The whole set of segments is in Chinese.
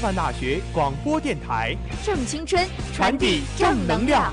师范大学广播电台，正青春，传递正能量。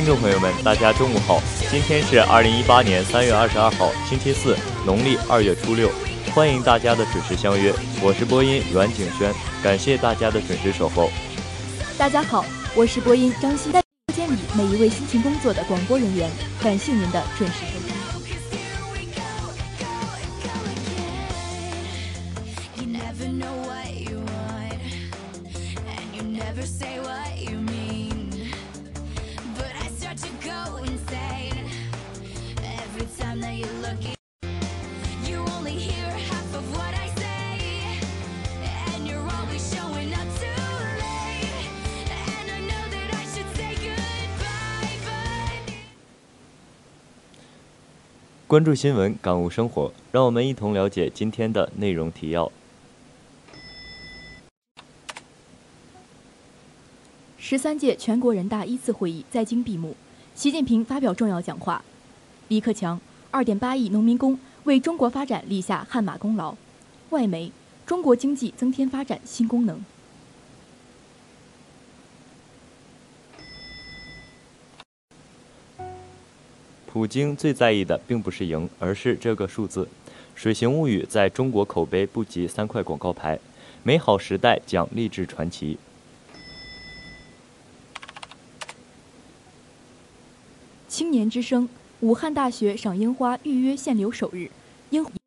听众朋友们，大家中午好！今天是二零一八年三月二十二号，星期四，农历二月初六。欢迎大家的准时相约，我是播音阮景轩，感谢大家的准时守候。大家好，我是播音张希，在播间里每一位辛勤工作的广播人员，感谢您的准时收听。关注新闻，感悟生活，让我们一同了解今天的内容提要。十三届全国人大一次会议在京闭幕，习近平发表重要讲话。李克强：二点八亿农民工为中国发展立下汗马功劳。外媒：中国经济增添发展新功能。普京最在意的并不是赢，而是这个数字。《水形物语》在中国口碑不及三块广告牌，《美好时代》讲励志传奇。青年之声，武汉大学赏樱花预约限流首日，樱。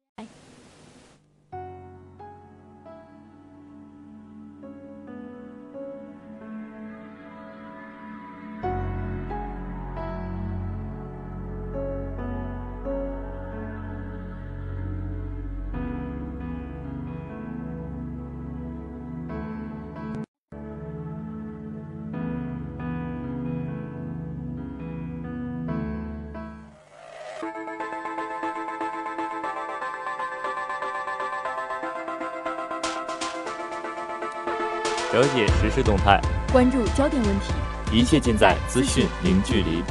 了解时事动态，关注焦点问题，一切尽在资讯零距离。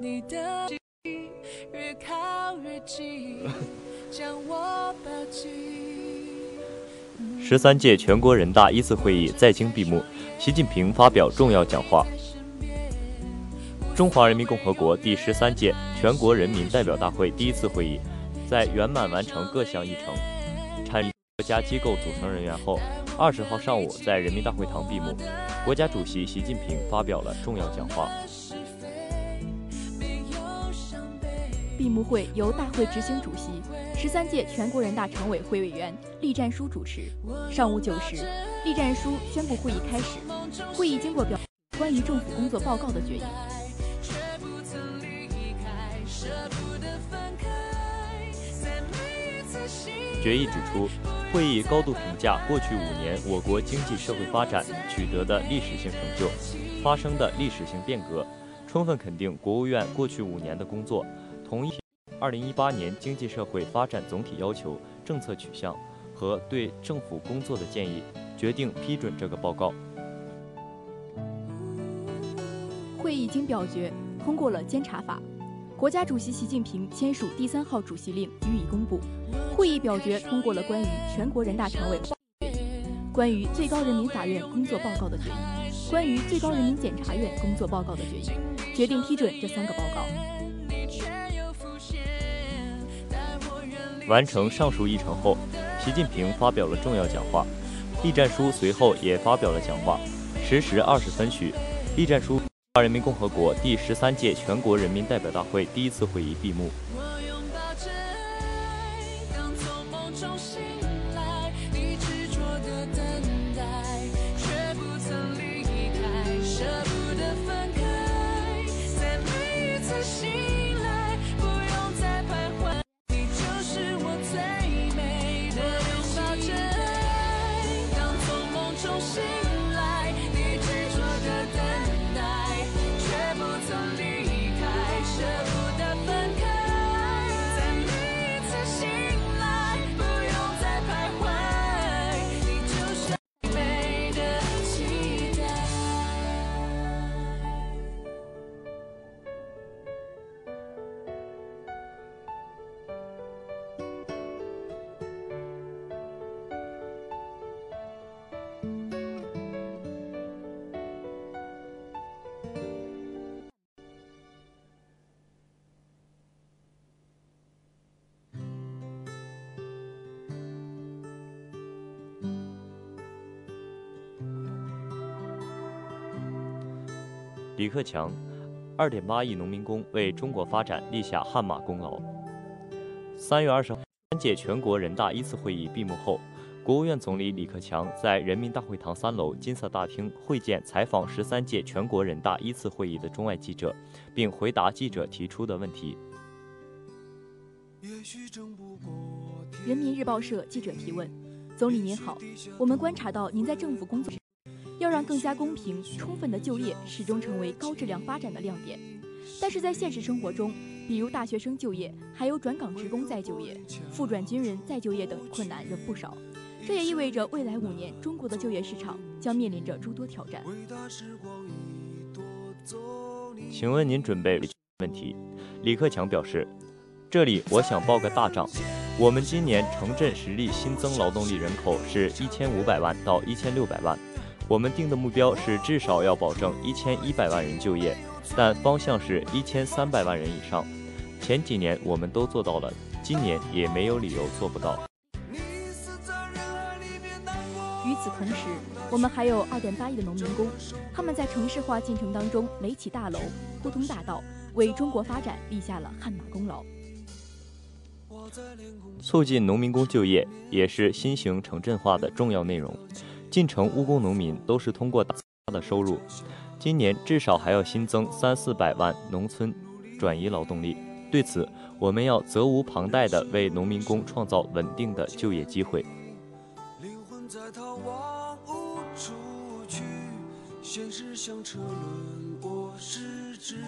你的越靠越近，将我抱紧。十三届全国人大一次会议在京闭幕，习近平发表重要讲话。中华人民共和国第十三届全国人民代表大会第一次会议，在圆满完成各项议程、产国家机构组成人员后，二十号上午在人民大会堂闭幕。国家主席习近平发表了重要讲话。闭幕会由大会执行主席、十三届全国人大常委会委员栗战书主持。上午九时，栗战书宣布会议开始。会议经过表关于政府工作报告的决议。决议指出，会议高度评价过去五年我国经济社会发展取得的历史性成就，发生的历史性变革，充分肯定国务院过去五年的工作，同意二零一八年经济社会发展总体要求、政策取向和对政府工作的建议，决定批准这个报告。会议经表决通过了监察法。国家主席习近平签署第三号主席令予以公布。会议表决通过了关于全国人大常委会、关于最高人民法院工作报告的决议、关于最高人民检察院工作报告的决议，决定批准这三个报告。完成上述议程后，习近平发表了重要讲话。栗战书随后也发表了讲话。十时二十分许，栗战书。中华人民共和国第十三届全国人民代表大会第一次会议闭幕。李克强，二点八亿农民工为中国发展立下汗马功劳。三月二十号，三届全国人大一次会议闭幕后，国务院总理李克强在人民大会堂三楼金色大厅会见采访十三届全国人大一次会议的中外记者，并回答记者提出的问题。人民日报社记者提问：总理您好，我们观察到您在政府工作，要让更加公平、充分的就业始终成为高质量发展的亮点。但是在现实生活中，比如大学生就业，还有转岗职工再就业、复转军人再就业等困难仍不少。这也意味着未来五年中国的就业市场将面临着诸多挑战。请问您准备问题？李克强表示，这里我想报个大账。我们今年城镇实力新增劳动力人口是一千五百万到一千六百万，我们定的目标是至少要保证一千一百万人就业，但方向是一千三百万人以上。前几年我们都做到了，今年也没有理由做不到。与此同时，我们还有二点八亿的农民工，他们在城市化进程当中垒起大楼、铺通大道，为中国发展立下了汗马功劳。促进农民工就业也是新型城镇化的重要内容。进城务工农民都是通过大的收入，今年至少还要新增三四百万农村转移劳动力。对此，我们要责无旁贷地为农民工创造稳定的就业机会。争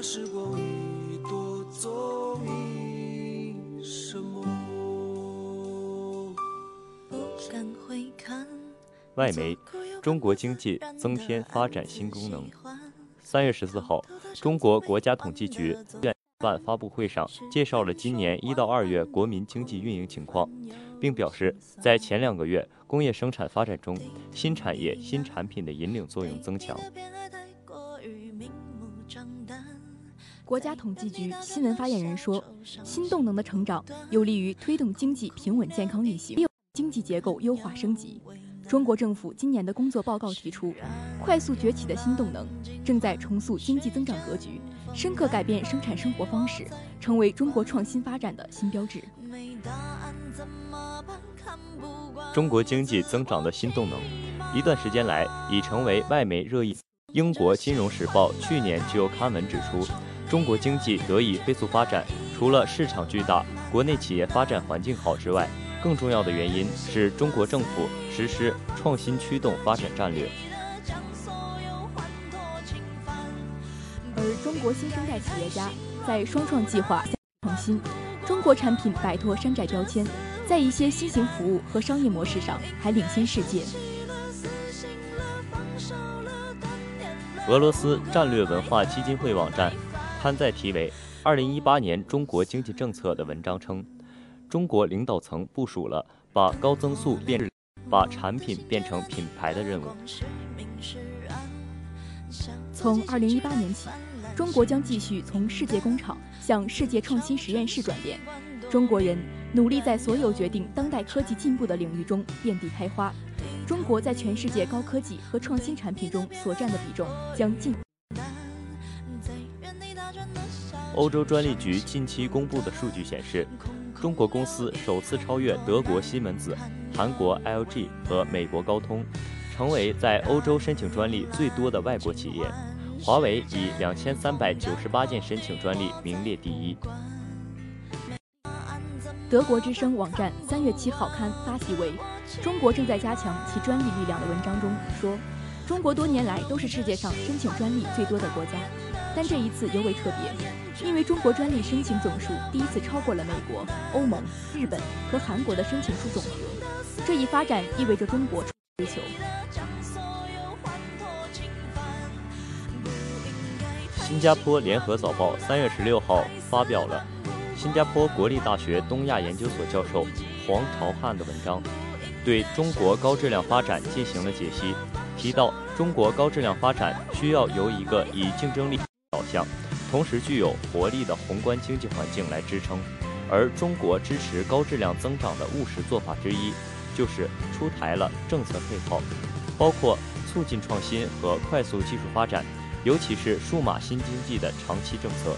时光已夺走你什么？外媒：中国经济增添发展新功能。三月十四号，中国国家统计局办发布会上介绍了今年一到二月国民经济运营情况，并表示，在前两个月工业生产发展中，新产业新产品的引领作用增强。国家统计局新闻发言人说：“新动能的成长有利于推动经济平稳健康运行，经济结构优化升级。”中国政府今年的工作报告提出，快速崛起的新动能正在重塑经济增长格局，深刻改变生产生活方式，成为中国创新发展的新标志。中国经济增长的新动能，一段时间来已成为外媒热议。英国《金融时报》去年就刊文指出，中国经济得以飞速发展，除了市场巨大、国内企业发展环境好之外。更重要的原因是中国政府实施创新驱动发展战略，而中国新生代企业家在双创计划创新，中国产品摆脱山寨标签，在一些新型服务和商业模式上还领先世界。俄罗斯战略文化基金会网站刊载题为《二零一八年中国经济政策》的文章称。中国领导层部署了把高增速变把产品变成品牌的任务。从二零一八年起，中国将继续从世界工厂向世界创新实验室转变。中国人努力在所有决定当代科技进步的领域中遍地开花。中国在全世界高科技和创新产品中所占的比重将进。欧洲专利局近期公布的数据显示，中国公司首次超越德国西门子、韩国 LG 和美国高通，成为在欧洲申请专利最多的外国企业。华为以两千三百九十八件申请专利名列第一。德国之声网站三月七号刊发题为《中国正在加强其专利力量》的文章中说，中国多年来都是世界上申请专利最多的国家，但这一次尤为特别，因为中国专利申请总数第一次超过了美国、欧盟、日本和韩国的申请数总和。这一发展意味着中国追求。新加坡联合早报三月十六号发表了。新加坡国立大学东亚研究所教授黄朝汉的文章，对中国高质量发展进行了解析，提到中国高质量发展需要由一个以竞争力导向，同时具有活力的宏观经济环境来支撑，而中国支持高质量增长的务实做法之一，就是出台了政策配套，包括促进创新和快速技术发展，尤其是数码新经济的长期政策。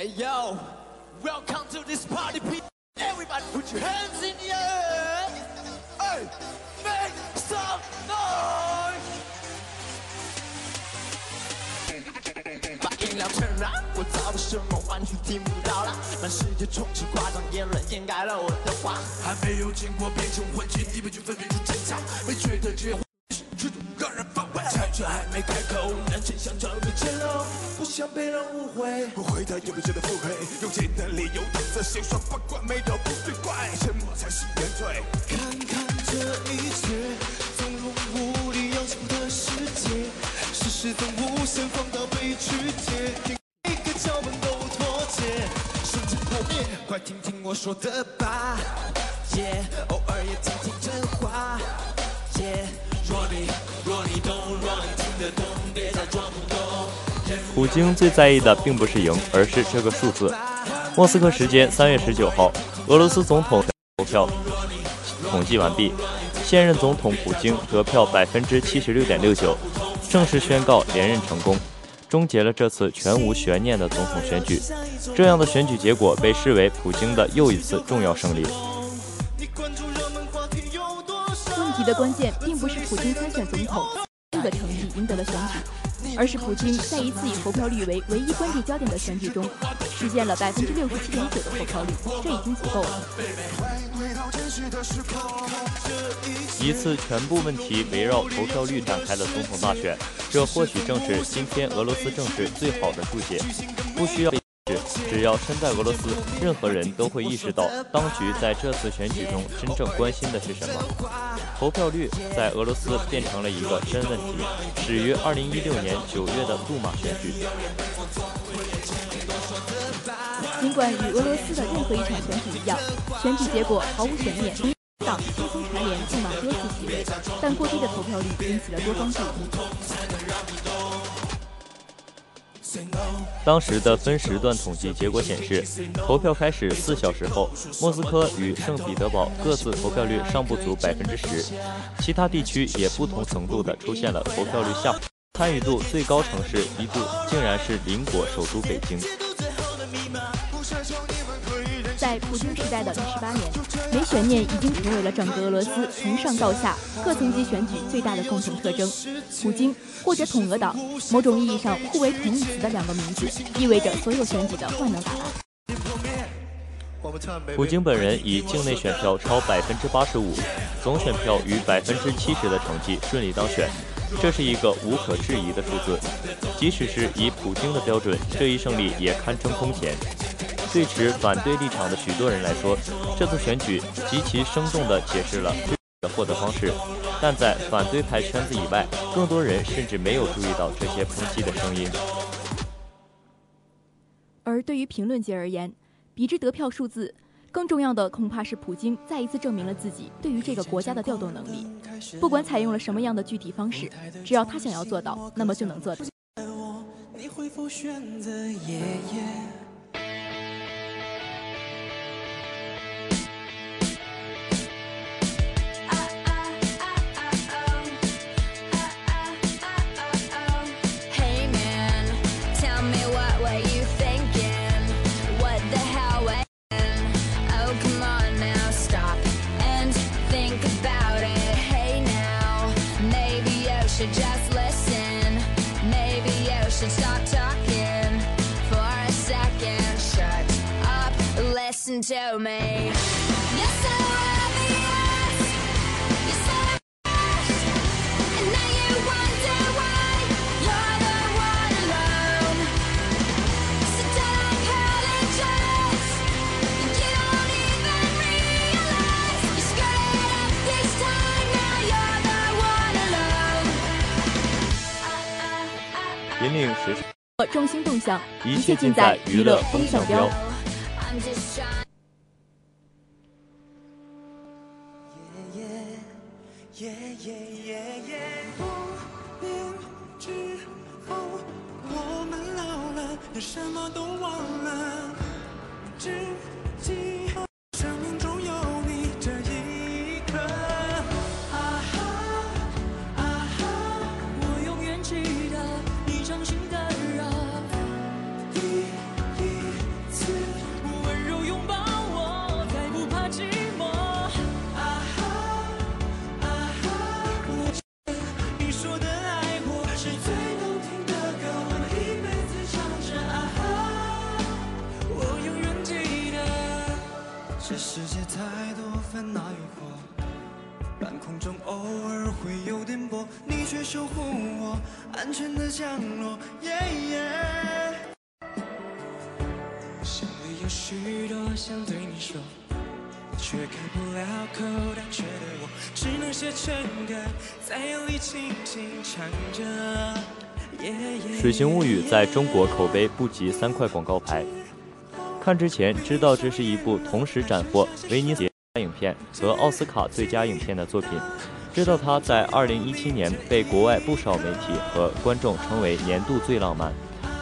Hey yo, welcome to this party, people. Everybody put your hands in the air. Hey, make some noise. 把音量全燃，我造的什么完全听不到了。满世界充斥夸张言论，掩盖了我的话。还没有见过变成混群，你们就分辨出真相。没觉得这这种让人反胃。菜却 还没开口，那真相早已揭露。不想被人误会，不回答有个人的腹黑，用简单理由搪塞谁说八卦没有不对怪，沉默才是原罪。看看这一切，纵容无理要求的世界，事实从无限放大被曲解，每个脚本都脱节，瞬间破灭。快听听我说的吧，耶，偶尔也听听真话，耶。若你若你懂，若你，普京最在意的并不是赢，而是这个数字。莫斯科时间三月十九号，俄罗斯总统投票统计完毕，现任总统普京得票百分之七十六点六九，正式宣告连任成功，终结了这次全无悬念的总统选举。这样的选举结果被视为普京的又一次重要胜利。问题的关键并不是普京参选总统的成绩赢得了选举，而是普京在一次以投票率为唯一关注焦点的选举中，实现了百分之六十七点九的投票率，这已经足够了。一次全部问题围绕投票率展开的总统大选，这或许正是今天俄罗斯政治最好的注解。不需要。只要身在俄罗斯，任何人都会意识到，当局在这次选举中真正关心的是什么。投票率在俄罗斯变成了一个真问题，始于2016年9月的杜马选举。尽管与俄罗斯的任何一场选举一样，选举结果毫无悬念，党轻松蝉联杜马多次席位，但过低的投票率引起了多方注意。当时的分时段统计结果显示，投票开始四小时后，莫斯科与圣彼得堡各自投票率尚不足百分之十，其他地区也不同程度的出现了投票率下滑。参与度最高城市一度竟然是邻国首都北京。普京时代的第十八年，没悬念已经成为了整个俄罗斯从上到下各层级选举最大的共同特征。普京或者统俄党，某种意义上互为同义词的两个名字，意味着所有选举的万能答案。普京本人以境内选票超百分之八十五，总选票逾百分之七十的成绩顺利当选，这是一个无可置疑的数字。即使是以普京的标准，这一胜利也堪称空前。对持反对立场的许多人来说，这次选举极其生动地解释了的获得方式，但在反对派圈子以外，更多人甚至没有注意到这些抨击的声音。而对于评论界而言，比之得票数字，更重要的恐怕是普京再一次证明了自己对于这个国家的调动能力。不管采用了什么样的具体方式，只要他想要做到，那么就能做到。should stop talking for a second. Shut up, listen to me. 引领时尚，众星动向，一切尽尽在娱乐风风向标。世界太多烦恼与祸，半空中偶尔会有颠簸，你却守护我安全的降落。耶耶。心里有许多想对你说，却开不了口，胆怯的我只能写成歌，在夜里轻轻唱着。《水形物语》在中国口碑不及三块广告牌。看之前知道这是一部同时斩获威尼斯影片和奥斯卡最佳影片的作品，知道它在2017年被国外不少媒体和观众称为年度最浪漫，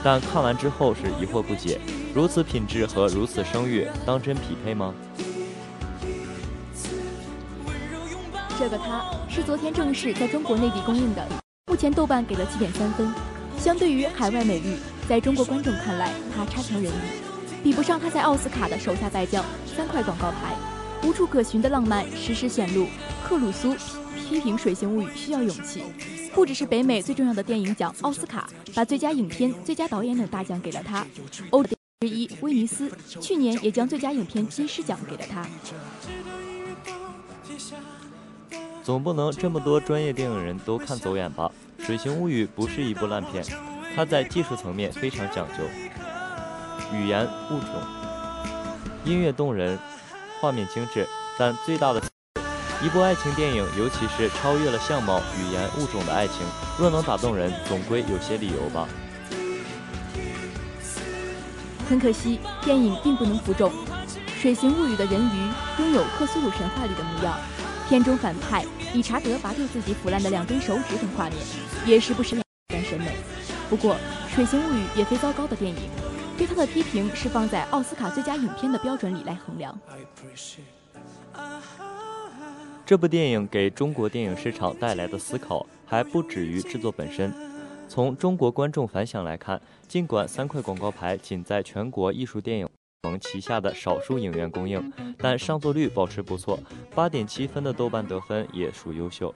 但看完之后是疑惑不解：如此品质和如此声誉，当真匹配吗？这个他是昨天正式在中国内地公映的，目前豆瓣给了七点三分。相对于海外美誉，在中国观众看来，他差强人意，比不上他在奥斯卡的手下败将，三块广告牌，无处可寻的浪漫时时显露。克鲁苏批评《水形物语》需要勇气，不只是北美最重要的电影奖奥斯卡，把最佳影片、最佳导演等大奖给了他。欧之一威尼斯去年也将最佳影片金狮奖给了他。总不能这么多专业电影人都看走眼吧？《水形物语》不是一部烂片，它在技术层面非常讲究，语言物种，音乐动人，画面精致，但最大的一部爱情电影，尤其是超越了相貌、语言、物种的爱情，若能打动人，总归有些理由吧。很可惜，电影并不能服众。《水形物语》的人鱼拥有克苏鲁神话里的模样，片中反派理查德拔掉自己腐烂的两根手指等画面，也时不时两人审美。不过，《水形物语》也非糟糕的电影，对他的批评是放在奥斯卡最佳影片的标准里来衡量。这部电影给中国电影市场带来的思考还不止于制作本身。从中国观众反响来看，尽管三块广告牌仅在全国艺术电影盟旗下的少数影院供应，但上座率保持不错，八点七分的豆瓣得分也属优秀。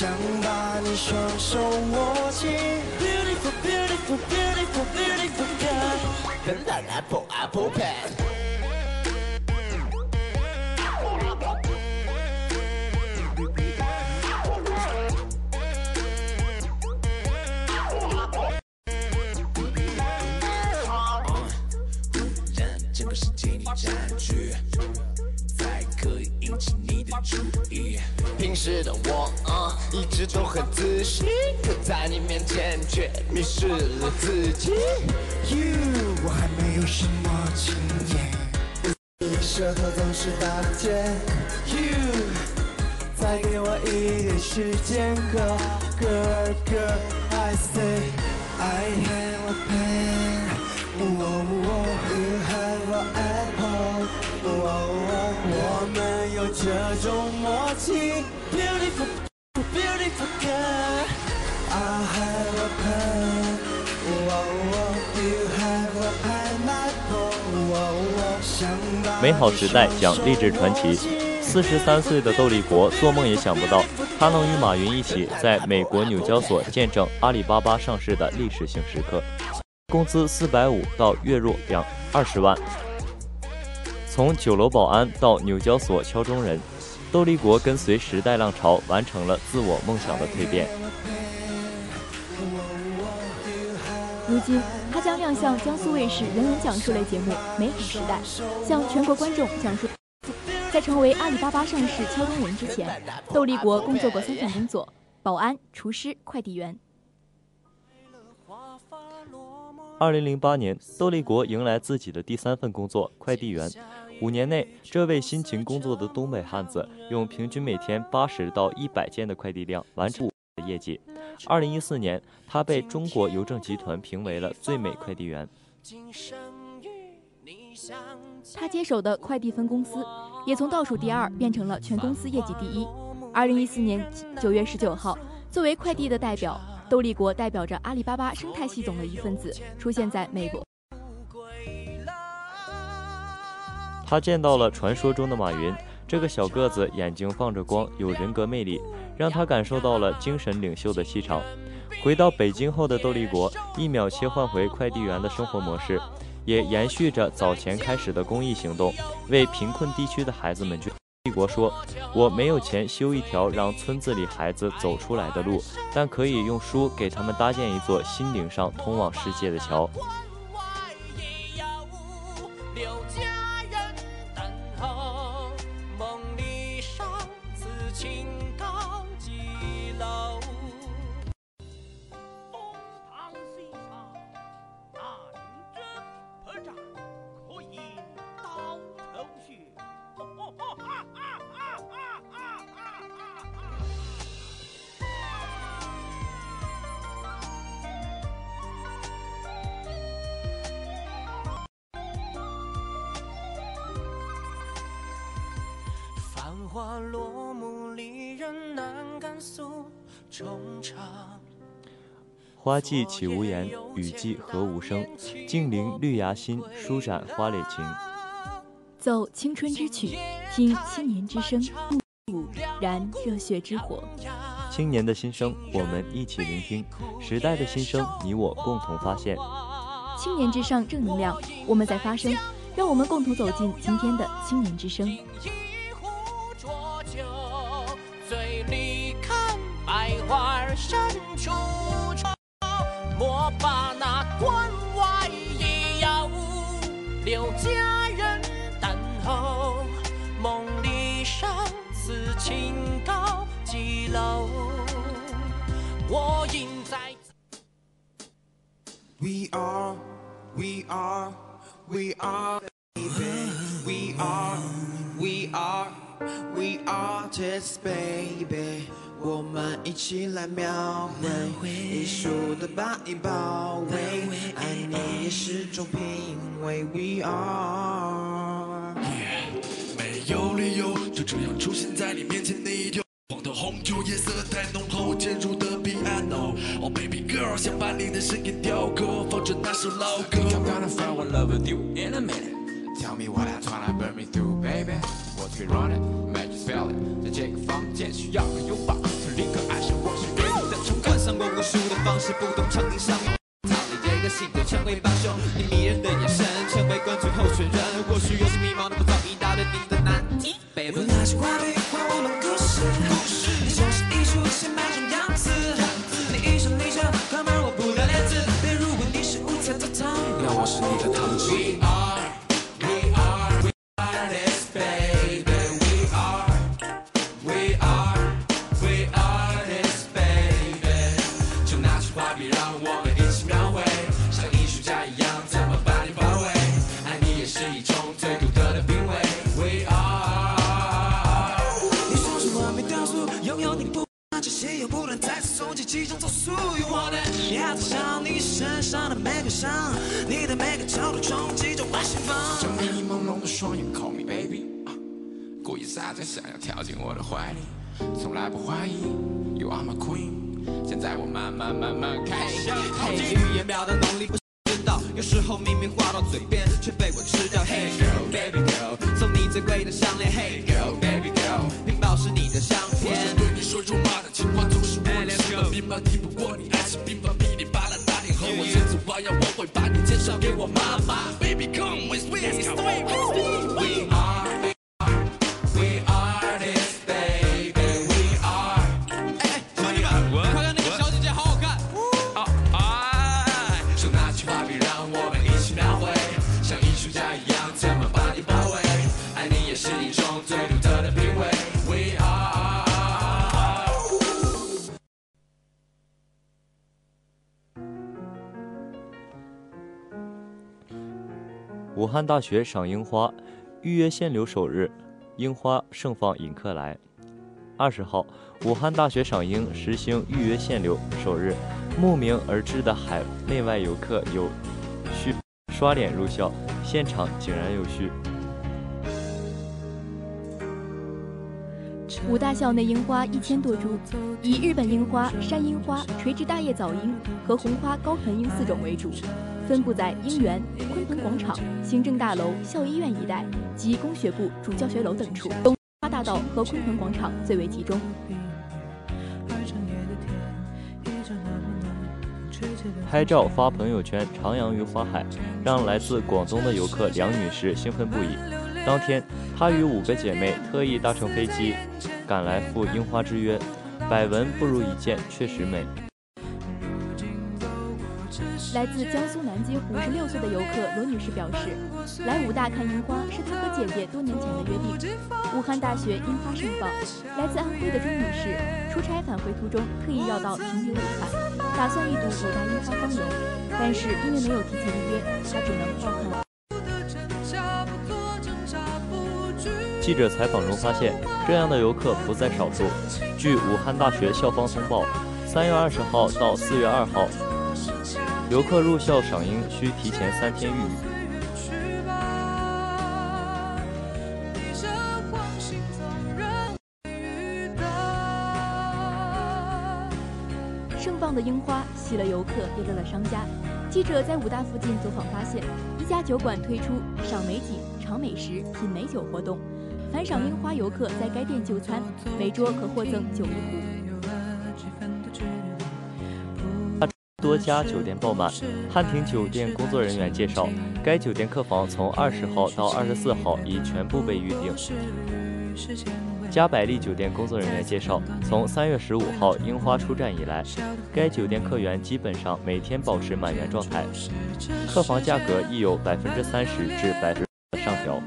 想把你双手握紧，Beautiful, beautiful, beautiful, beautiful girl。跟着 Apple Apple Pen。让整个世界你占据，平时的我，啊，一直都很自信，可在你面前却迷失了自己。You，我还没有什么经验，你舌头总是打结。You，再给我一点时间，Girl girl girl，I say I have a pen。You have an apple。我们有这种默契，Beautiful, beautiful girl. I have a pen. You have a pineapple. 想把美好时代讲励志传奇。四十三岁的窦立国做梦也想不到，他能与马云一起在美国纽交所见证阿里巴巴上市的历史性时刻。工资四百五到月入两二十万。从酒楼保安到纽交所敲钟人，窦立国跟随时代浪潮，完成了自我梦想的蜕变。如今，他将亮相江苏卫视人文讲述类节目《美好时代》，向全国观众讲述。在成为阿里巴巴上市敲钟人之前，窦立国工作过三份工作：保安、厨师、快递员。二零零八年，窦立国迎来自己的第三份工作——快递员。五年内，这位辛勤工作的东北汉子，用平均每天八十到一百件的快递量完成的业绩。二零一四年，他被中国邮政集团评为了最美快递员。他接手的快递分公司，也从倒数第二变成了全公司业绩第一。二零一四年九月十九号，作为快递的代表，窦立国代表着阿里巴巴生态系统的一份子，出现在美国。他见到了传说中的马云，这个小个子，眼睛放着光，有人格魅力，让他感受到了精神领袖的气场。回到北京后的窦立国，一秒切换回快递员的生活模式。也延续着早前开始的公益行动，为贫困地区的孩子们捐。立国说：“我没有钱修一条让村子里孩子走出来的路，但可以用书给他们搭建一座心灵上通往世界的桥。”花落幕，离人难敢诉衷肠。花季岂无言，雨季何无声。静聆绿芽心，舒展花蕾情。奏青春之曲，听青年之声，不燃热血之火。青年的心声，我们一起聆听；时代的心声，你我共同发现。青年之上，正能量，我们在发声，让我们共同走进今天的青年之声。把那关外野药留佳人等候。梦里相思情高几楼？我应在。We are, we are, we are, baby. We are, we are, we are just baby. 我们一起来描绘艺术的把你包围，爱你也是种品味。We are. yeah, 没有理由就这样出现在你面前，你就黄的红酒颜色太浓厚，渐入的 piano。Oh baby girl，想把你的声音雕刻，放着那首老歌。I'm gonna fall in love with you in a minute. Tell me what I tryna burn me through, baby. What we running, make you feel it. 在这个房间需要个拥抱，是立刻爱上我是给你的冲冠上过无数的方式，不懂场景上面。操你这个性格成为帮凶，你迷人的眼神成为冠军候选人。伤，你的每个角度冲击着我心房。像迷朦胧的双眼，Call me baby，、啊、故意撒娇，想要跳进我的怀里，从来不怀疑，You are my queen。现在我慢慢慢慢开始靠近。语言表达能力不知道，有时候明明话到嘴边，却被我吃掉。Hey girl, baby girl，送你最贵的项链。Hey 武汉大学赏樱花，预约限流首日，樱花盛放迎客来。二十号，武汉大学赏樱实行预约限流首日，慕名而至的海内外游客有序刷脸入校，现场井然有序。武大校内樱花一千多株，以日本樱花、山樱花、垂直大叶早樱和红花高盆樱四种为主，分布在樱园、广场、行政大楼、校医院一带及工学部主教学楼等处。东花大道和鲲鹏广场最为集中。拍照发朋友圈，徜徉于花海，让来自广东的游客梁女士兴奋不已。当天，她与五个姐妹特意搭乘飞机赶来赴樱花之约，百闻不如一见，确实美。来自江苏南京五十六岁的游客罗女士表示，来武大看樱花是她和姐姐多年前的约定。武汉大学樱花盛放。来自安徽的钟女士出差返回途中特意绕道停留武汉，打算一睹武大樱花芳容，但是因为没有提前预约，她只能照看。记者采访中发现，这样的游客不在少数。据武汉大学校方通报，三月二十号到四月二号，游客入校赏樱需提前三天预约。盛放的樱花吸了游客，也乐了商家。记者在武大附近走访发现，一家酒馆推出赏美景、尝美食、品美酒活动。凡赏樱花游客在该店就餐，每桌可获赠酒一壶。多家酒店爆满。汉庭酒店工作人员介绍，该酒店客房从二十号到二十四号已全部被预定。加百利酒店工作人员介绍，从三月十五号樱花出站以来，该酒店客源基本上每天保持满员状态，客房价格亦有百分之三十至百分的上调。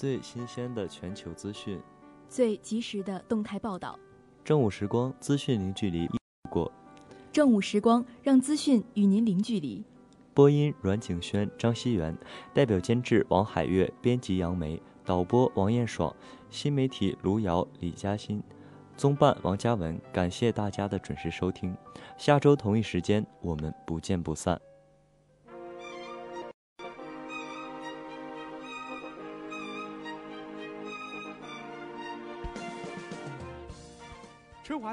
最新鲜的全球资讯，最及时的动态报道。正午时光，资讯零距离过。正午时光，让资讯与您零距离。播音：阮景轩、张熙元，代表监制：王海月，编辑：杨梅，导播：王艳爽，新媒体：卢瑶、李嘉欣，综办：王嘉文。感谢大家的准时收听，下周同一时间我们不见不散。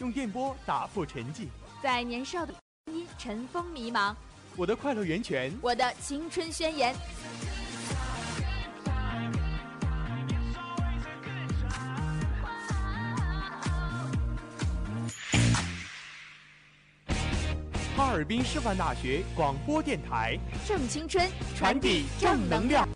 用电波打破沉寂。在年少的声音尘封迷茫，我的快乐源泉，我的青春宣言。哈尔滨师范大学广播电台，正青春，传递正能量。